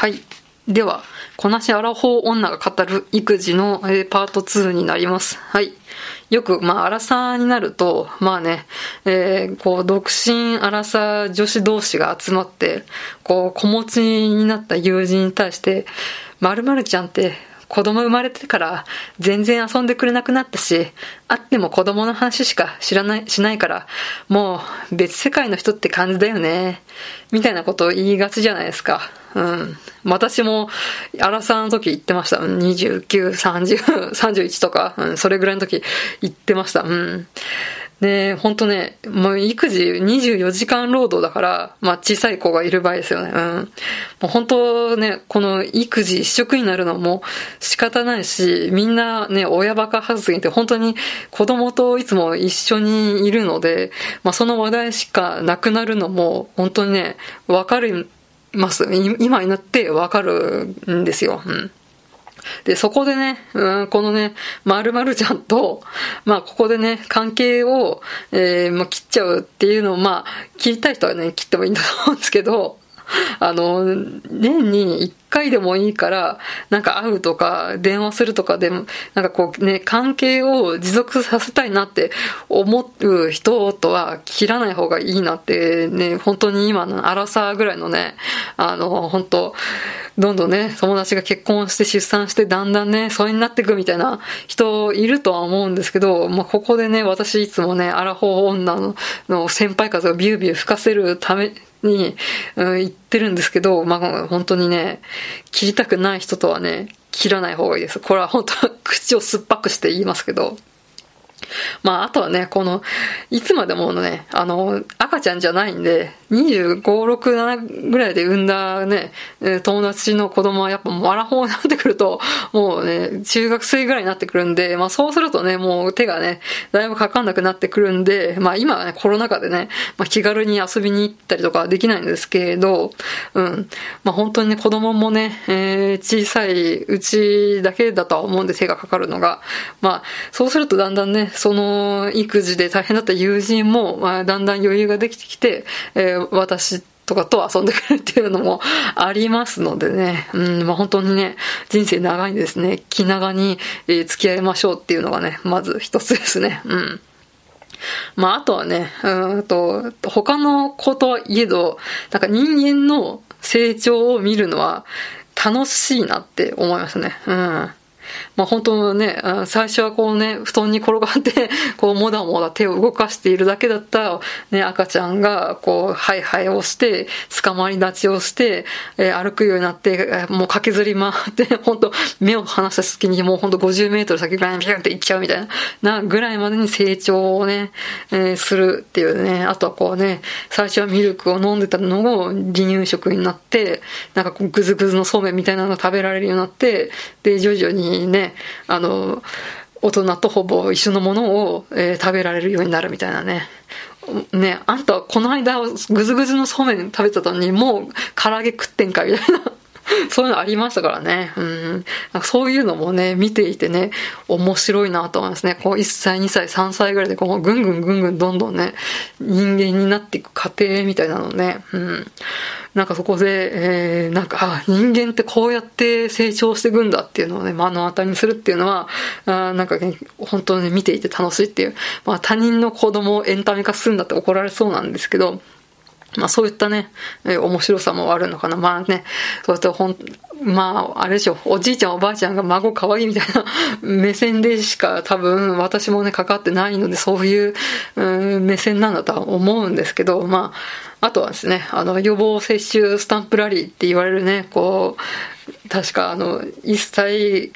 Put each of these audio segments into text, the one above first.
はい。では、こなしアラフォー女が語る育児の、えーパート2になります。はい。よく、まあ、アラサーになると、まあね、えーこう、独身アラサー女子同士が集まって、こう、子持ちになった友人に対して、〇〇ちゃんって、子供生まれてから全然遊んでくれなくなったし、会っても子供の話しか知らない、しないから、もう別世界の人って感じだよね。みたいなことを言いがちじゃないですか。うん。私も、アラサーの時言ってました。29、30、31とか、うん、それぐらいの時言ってました。うん。ね本当ね、もう育児24時間労働だから、まあ小さい子がいる場合ですよね。うん。もう本当ね、この育児一色になるのも仕方ないし、みんなね、親バカ発言って本当に子供といつも一緒にいるので、まあその話題しかなくなるのも本当にね、わかります。今になってわかるんですよ。うん。で、そこでね、うん、このね、〇〇ちゃんと、まあ、ここでね、関係を、えーまあ、切っちゃうっていうのを、まあ、切りたい人はね、切ってもいいんだと思うんですけど、あの、年に一回でもいいから、なんか会うとか、電話するとかでも、なんかこうね、関係を持続させたいなって思う人とは切らない方がいいなってね、本当に今のアラサーぐらいのね、あの、本当どんどんね、友達が結婚して出産してだんだんね、疎遠になっていくみたいな人いるとは思うんですけど、まあ、ここでね、私いつもね、アラフォー女のの先輩風をビュービュー吹かせるために、うん、言ってるんですけど、まあ、本当にね、切りたくない人とはね、切らない方がいいです。これは本当口を酸っぱくして言いますけど。まあ、あとはね、この、いつまでものね、あの、赤ちゃんじゃないんで、25、6、7ぐらいで産んだね、友達の子供はやっぱもうアラフォーになってくると、もうね、中学生ぐらいになってくるんで、まあそうするとね、もう手がね、だいぶかかんなくなってくるんで、まあ今はね、コロナ禍でね、まあ気軽に遊びに行ったりとかできないんですけれど、うん。まあ本当にね、子供もね、えー小さいうちだけだとは思うんで手がかかるのが、まあそうするとだんだんね、その育児で大変だった友人も、まあだんだん余裕ができてきて、えー私とかと遊んでくるっていうのも ありますのでね、うん、まあ本当にね、人生長いんですね。気長に、え付き合いましょうっていうのがね、まず一つですね。うん。まあ、あとはね、うんと、他の子といえど、なんか人間の成長を見るのは楽しいなって思いますね。うん。まあ本当ね、最初はこうね、布団に転がって、こう、もだもだ手を動かしているだけだった、ね、赤ちゃんが、こう、ハイハイをして、捕まり立ちをして、えー歩くようになって、もう駆けずり回って、本当目を離した隙にもう本当50メートル先ぐらいにピュンって行っちゃうみたいな、な、ぐらいまでに成長をね、えーするっていうね、あとはこうね、最初はミルクを飲んでたのを離乳食になって、なんかこうグズグズのそうめんみたいなのが食べられるようになって、で、徐々ににね、あの、大人とほぼ一緒のものを、えー食べられるようになるみたいなね。ね、あんたこの間グズグズのそうめん食べてたのにもう唐揚げ食ってんかみたいな。そういうのありましたからね。うん。なんかそういうのもね、見ていてね、面白いなと思いますね。こう1歳、2歳、3歳ぐらいでこうぐんぐんぐんぐんどんどんね、人間になっていく過程みたいなのね。うん。なんかそこで、えー、なんか、人間ってこうやって成長していくんだっていうのをね、目の当たりにするっていうのは、あなんかね、本当に見ていて楽しいっていう。まあ他人の子供をエンタメ化するんだって怒られそうなんですけど、まあそういったね、えー面白さもあるのかな。まあね、そうやってほん、まあ、あれでしょう、おじいちゃんおばあちゃんが孫可愛いみたいな 目線でしか多分私もね、かかってないので、そういう、う目線なんだとは思うんですけど、まあ、あとはですね、あの、予防接種スタンプラリーって言われるね、こう、確かあの、1歳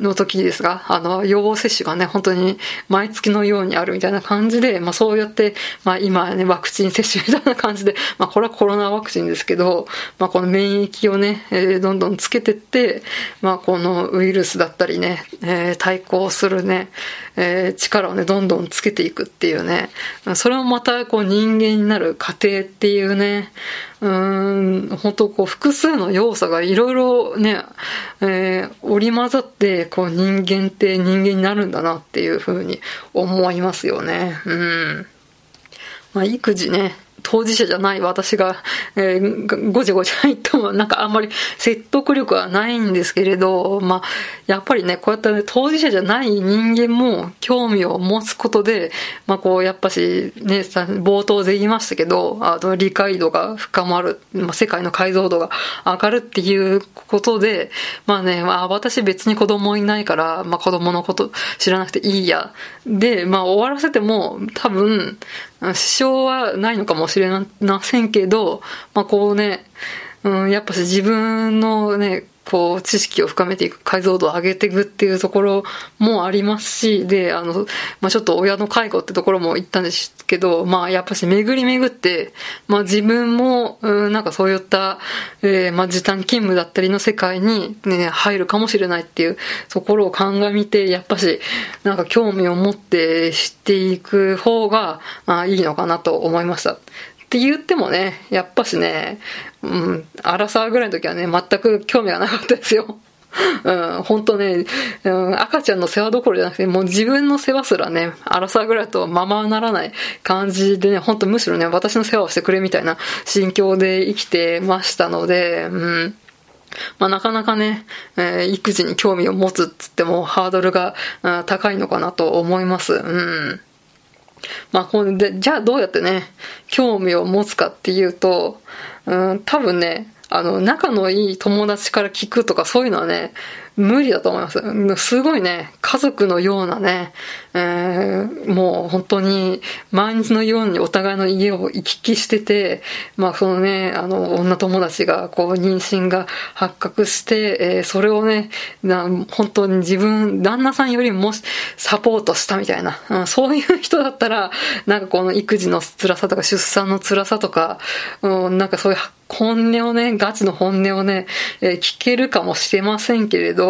の時ですが、あの、予防接種がね、本当に毎月のようにあるみたいな感じで、まあそうやって、まあ今ね、ワクチン接種みたいな感じで、まあこれはコロナワクチンですけど、まあこの免疫をね、えーどんどんつけてって、まあこのウイルスだったりね、えー対抗するね、えー力をね、どんどんつけていくっていうね、それもまたこう人間になる過程ってていうね、うーん、本当こう複数の要素がいろいろね、えー織り交ざって、こう人間って人間になるんだなっていうふうに思いますよね。うん。まあ育児ね、当事者じゃない私が、えー、ごちゃごちゃ言ってもなんかあんまり説得力はないんですけれど、まあ、やっぱりね、こうやってね、当事者じゃない人間も興味を持つことで、まあこう、やっぱし、ね、冒頭で言いましたけど、あの、理解度が深まる、まあ、世界の解像度が上がるっていうことで、まあね、まあ私別に子供いないから、まあ子供のこと知らなくていいや。で、まあ終わらせても多分、支障はないのかもしれませんけど、まあこうね、うん、やっぱし自分のね、こう、知識を深めていく、解像度を上げていくっていうところもありますし、で、あの、まあ、ちょっと親の介護ってところも言ったんですけど、まあ、やっぱし巡り巡って、まあ、自分も、うん、なんかそういった、えー、まあ、時短勤務だったりの世界にね、入るかもしれないっていうところを鑑みて、やっぱし、なんか興味を持って知っていく方が、まあ、いいのかなと思いました。って言ってもね、やっぱしね、うん、アラサーぐらいの時はね、全く興味がなかったですよ。うん、本当ね、うん、赤ちゃんの世話どころじゃなくて、もう自分の世話すらね、アラサーぐらいとままならない感じでね、本当むしろね、私の世話をしてくれみたいな心境で生きてましたので、うん。まあ、なかなかね、えー、育児に興味を持つっつってもハードルがうん高いのかなと思います。うん。まあ、これで、じゃあどうやってね、興味を持つかっていうと、うん、多分ね、あの、仲のいい友達から聞くとかそういうのはね、無理だと思います。すごいね、家族のようなね、えー、もう本当に毎日のようにお互いの家を行き来してて、まあそのね、あの、女友達がこう妊娠が発覚して、えー、それをね、な本当に自分、旦那さんよりもサポートしたみたいな、うん、そういう人だったら、なんかこの育児の辛さとか出産の辛さとか、うん、なんかそういう本音をね、ガチの本音をね、えー、聞けるかもしれませんけれど、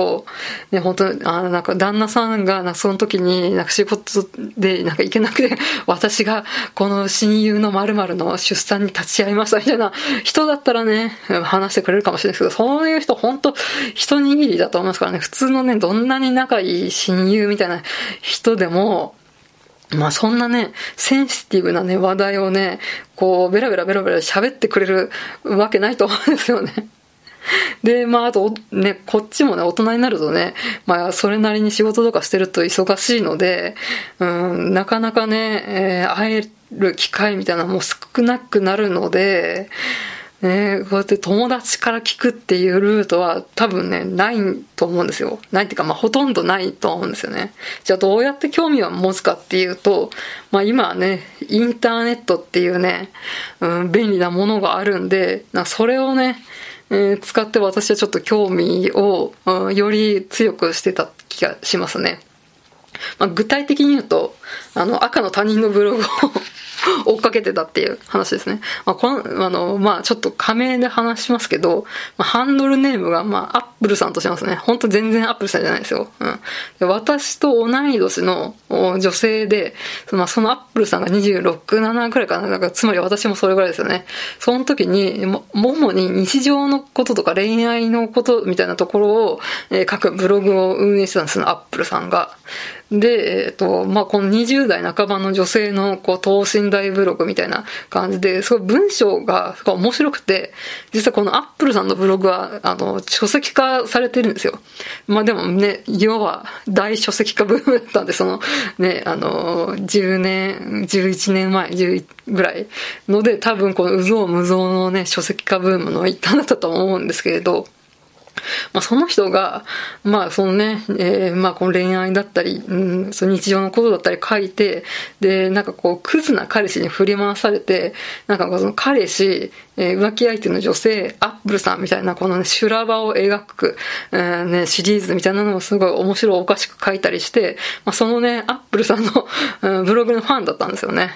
ね、本当あなんか旦那さんが、なんかその時に、なんか仕事で、なんか行けなくて、私がこの親友の〇〇の出産に立ち会いましたみたいな人だったらね、話してくれるかもしれないですけど、そういう人本当一握りだと思いますからね、普通のね、どんなに仲いい親友みたいな人でも、まあそんなね、センシティブなね、話題をね、こう、ベラベラベラベラ喋ってくれるわけないと思うんですよね。で、まあ、あと、ね、こっちもね、大人になるとね、まあ、それなりに仕事とかしてると忙しいので、うん、なかなかね、えー、会える機会みたいなのも少なくなるので、ね、こうやって友達から聞くっていうルートは多分ね、ないと思うんですよ。ないっていうか、まあほとんどないと思うんですよね。じゃあどうやって興味を持つかっていうと、まあ今はね、インターネットっていうね、うん、便利なものがあるんで、それをね、え、使って私はちょっと興味を、より強くしてた気がしますね。まあ、具体的に言うと、あの、赤の他人のブログを 追っかけてたっていう話ですね。まあ、この、あの、まあ、ちょっと仮名で話しますけど、まあ、ハンドルネームが、まあ、アップルさんとしますね。本当全然アップルさんじゃないですよ。うん。で私と同い年の女性で、まあ、そのアップルさんが26、7くらいかな。なんか、つまり私もそれぐらいですよね。その時に、も、主に日常のこととか恋愛のことみたいなところを、えー、書くブログを運営してたんですよ、アップルさんが。で、えっ、と、まあ、この20代半ばの女性の、こう、等身大ブログみたいな感じで、すごい文章が面白くて、実はこのアップルさんのブログは、あの、書籍化されてるんですよ。まあ、でもね、要は大書籍化ブームだったんで、その、ね、あの、10年、11年前、11ぐらいので、多分この、うぞうむぞうのね、書籍化ブームの一端だったと思うんですけれど、まあ、その人が、まあ、そのね、えー、まあ、この恋愛だったり、うん、その日常のことだったり書いて、で、なんかこう、クズな彼氏に振り回されて、なんかその彼氏、えー、浮気相手の女性、アップルさんみたいな、このね、修羅場を描く、えー、ね、シリーズみたいなのもすごい面白おかしく書いたりして、まあ、そのね、アップルさんの、うん、ブログのファンだったんですよね。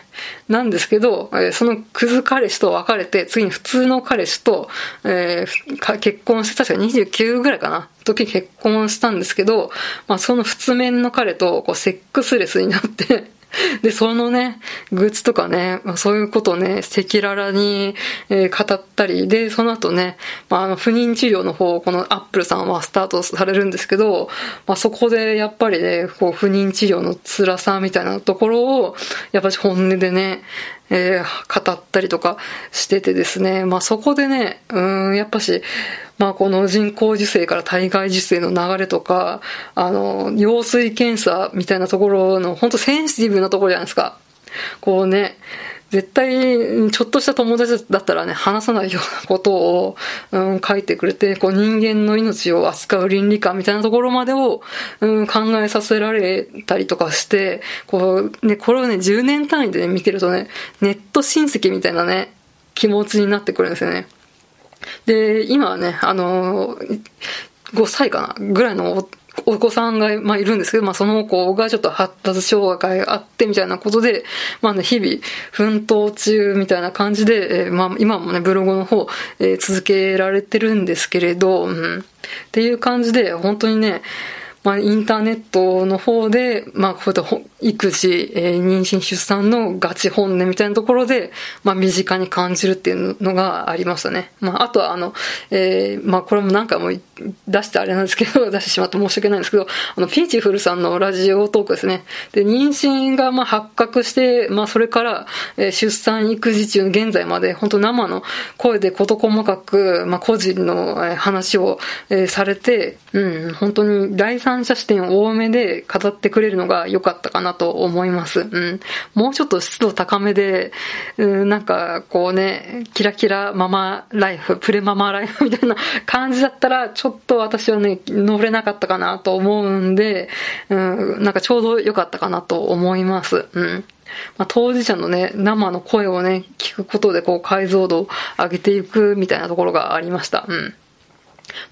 なんですけど、えー、そのクズ彼氏と別れて、次に普通の彼氏と、えー、結婚して、確か29ぐらいかな。時結婚したんですけど、まあ、その普通面の彼とこうセックスレスになってで、そのね、愚痴とかね、そういうことをね、赤裸々に、えー、語ったり、で、その後ね、まあ、あの、不妊治療の方、このアップルさんはスタートされるんですけど、まあ、そこでやっぱりね、こう、不妊治療の辛さみたいなところを、やっぱり本音でね、えー、語ったりとかしててですね、まあ、そこでね、うん、やっぱし、まあ、この人工授精から体外受精の流れとか、あの、羊水検査みたいなところの、本当センシティブなところじゃないですか。こうね、絶対、ちょっとした友達だったらね、話さないようなことを、うん、書いてくれて、こう人間の命を扱う倫理観みたいなところまでを、うん、考えさせられたりとかして、こう、ね、これをね、10年単位でね、見てるとね、ネット親戚みたいなね、気持ちになってくるんですよね。で、今はね、あの、5歳かなぐらいのお子さんが、まあ、いるんですけど、まあ、その子がちょっと発達障害があってみたいなことで、まあね、日々奮闘中みたいな感じで、えー、まあ、今もね、ブログの方、えー、続けられてるんですけれど、うん、っていう感じで、本当にね、まあ、インターネットの方で、まあ、こういった育児、えー、妊娠出産のガチ本音みたいなところで、まあ、身近に感じるっていうのがありましたね。まあ、あとは、あの、えー、まあ、これも何回も出してあれなんですけど、出してしまって申し訳ないんですけど、あの、ピーチフルさんのラジオトークですね。で、妊娠が、まあ、発覚して、まあ、それから、えー、出産育児中現在まで、本当生の声で事細かく、まあ、個人の、話を、えー、されて、うん、本当に第三者視点多めで語ってくれるのが良かったかなと思います。うん。もうちょっと湿度高めで、うん、なんかこうね、キラキラママライフ、プレママライフ みたいな感じだったら、ちょっと私はね、乗れなかったかなと思うんで、うん、なんかちょうど良かったかなと思います。うん。まあ、当事者のね、生の声をね、聞くことでこう解像度を上げていくみたいなところがありました。うん。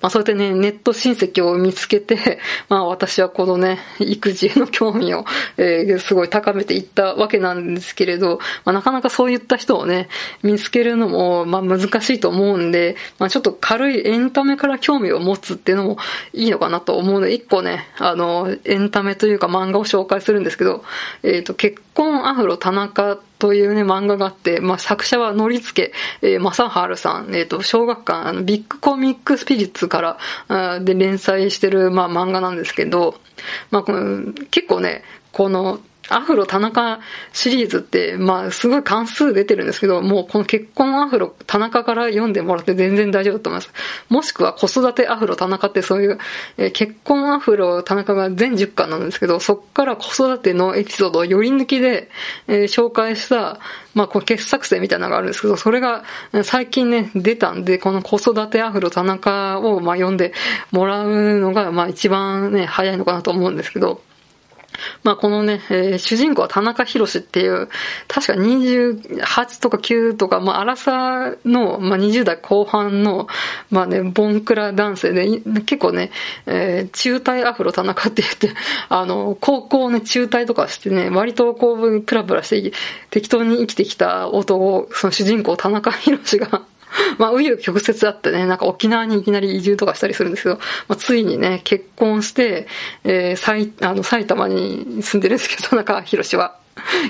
まあそうやってね、ネット親戚を見つけて、まあ私はこのね、育児への興味を、えー、すごい高めていったわけなんですけれど、まあなかなかそういった人をね、見つけるのも、まあ難しいと思うんで、まあちょっと軽いエンタメから興味を持つっていうのもいいのかなと思うので、一個ね、あの、エンタメというか漫画を紹介するんですけど、えっ、ー、と、結婚アフロ田中というね、漫画があって、まあ、作者はのりつけ、えー、正治さん、えっ、ー、と、小学館、あの、ビッグコミックスピリッツから、あで連載してる、まあ、漫画なんですけど、まあ、この結構ね、この、アフロ田中シリーズって、まあ、すごい関数出てるんですけど、もうこの結婚アフロ田中から読んでもらって全然大丈夫だと思います。もしくは子育てアフロ田中ってそういう、えー、結婚アフロ田中が全10巻なんですけど、そっから子育てのエピソードをより抜きで、えー、紹介した、まあ、この傑作選みたいなのがあるんですけど、それが最近ね、出たんで、この子育てアフロ田中を、まあ、読んでもらうのが、まあ、一番ね、早いのかなと思うんですけど、まあこのね、えー、主人公は田中宏っていう、確か28とか9とか、まあ荒さの、まあ20代後半の、まあね、ボンクラ男性で、結構ね、えー、中退アフロ田中って言って、あの、高校ね、中退とかしてね、割とこう、プラプラして、適当に生きてきた男、その主人公田中宏が、まあ、紆余曲折あってね、なんか沖縄にいきなり移住とかしたりするんですけど、まあ、ついにね、結婚して、えー、埼あの埼玉に住んでるんですけど、田中宏は。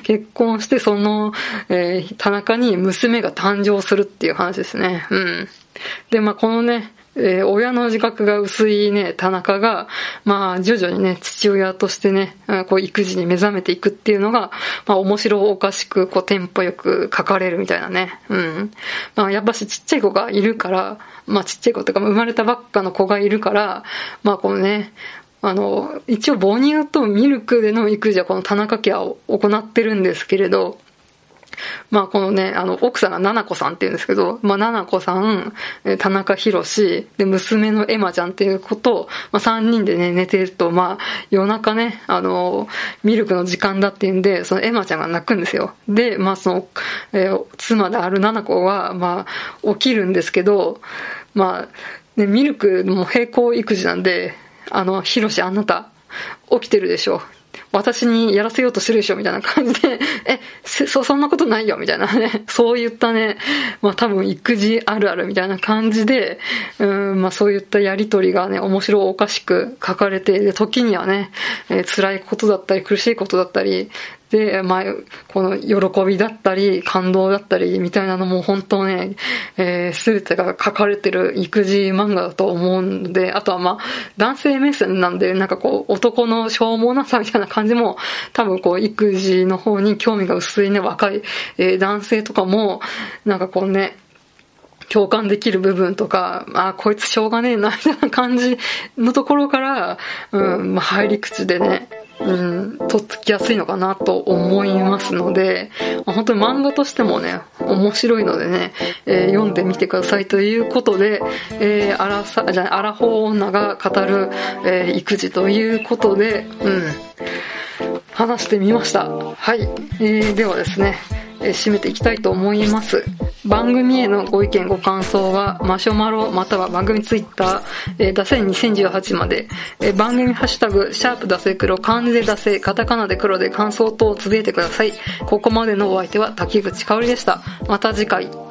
結婚して、その、えー、田中に娘が誕生するっていう話ですね。うん。で、まあ、このね、えー、親の自覚が薄いね、田中が、まあ、徐々にね、父親としてね、こう、育児に目覚めていくっていうのが、まあ、面白おかしく、こう、テンポよく書かれるみたいなね。うん。まあ、やっぱしちっちゃい子がいるから、まあ、ちっちゃい子とか、生まれたばっかの子がいるから、まあ、このね、あの、一応母乳とミルクでの育児はこの田中家は行ってるんですけれど、まあこのね、あの、奥さんがななこさんって言うんですけど、まあななこさん、田中宏で、娘のエマちゃんっていうことを、まあ3人でね、寝てると、まあ夜中ね、あの、ミルクの時間だっていうんで、そのエマちゃんが泣くんですよ。で、まあその、えー、妻であるななこは、まあ起きるんですけど、まあ、ね、ミルクも並行育児なんで、あの、ヒロシあなた、起きてるでしょ。私にやらせようとしてるでしょみたいな感じで、え、そ、そんなことないよみたいな ね、そういったね、まあ多分育児あるあるみたいな感じで、うん、まあそういったやりとりがね、面白おかしく書かれて、で、時にはね、えー、辛いことだったり苦しいことだったり、で、まあ、この喜びだったり、感動だったり、みたいなのも本当ね、えー、全てが書かれてる育児漫画だと思うので、あとはまあ、男性目線なんで、なんかこう、男のしょうもなさみたいな感じ感じも、多分こう、育児の方に興味が薄いね、若い、えー、男性とかも、なんかこうね、共感できる部分とか、あ、こいつしょうがねえな、みたいな感じのところから、うん、まあ、入り口でね、うん、とっつきやすいのかなと思いますので、まあ、本当に漫画としてもね、面白いのでね、えー、読んでみてくださいということで、えー、アラサ、じゃアラフォー女が語る、えー、育児ということで、うん、話してみました。はい。えー、ではですね、えー、締めていきたいと思います。番組へのご意見ご感想はマシュマロまたは番組ツイッター、えー、ダセ2018まで、えー、番組ハッシュタグ、シャープダセ黒、漢字でダセ、カタカナで黒で感想等を続けてください。ここまでのお相手は滝口香織でした。また次回。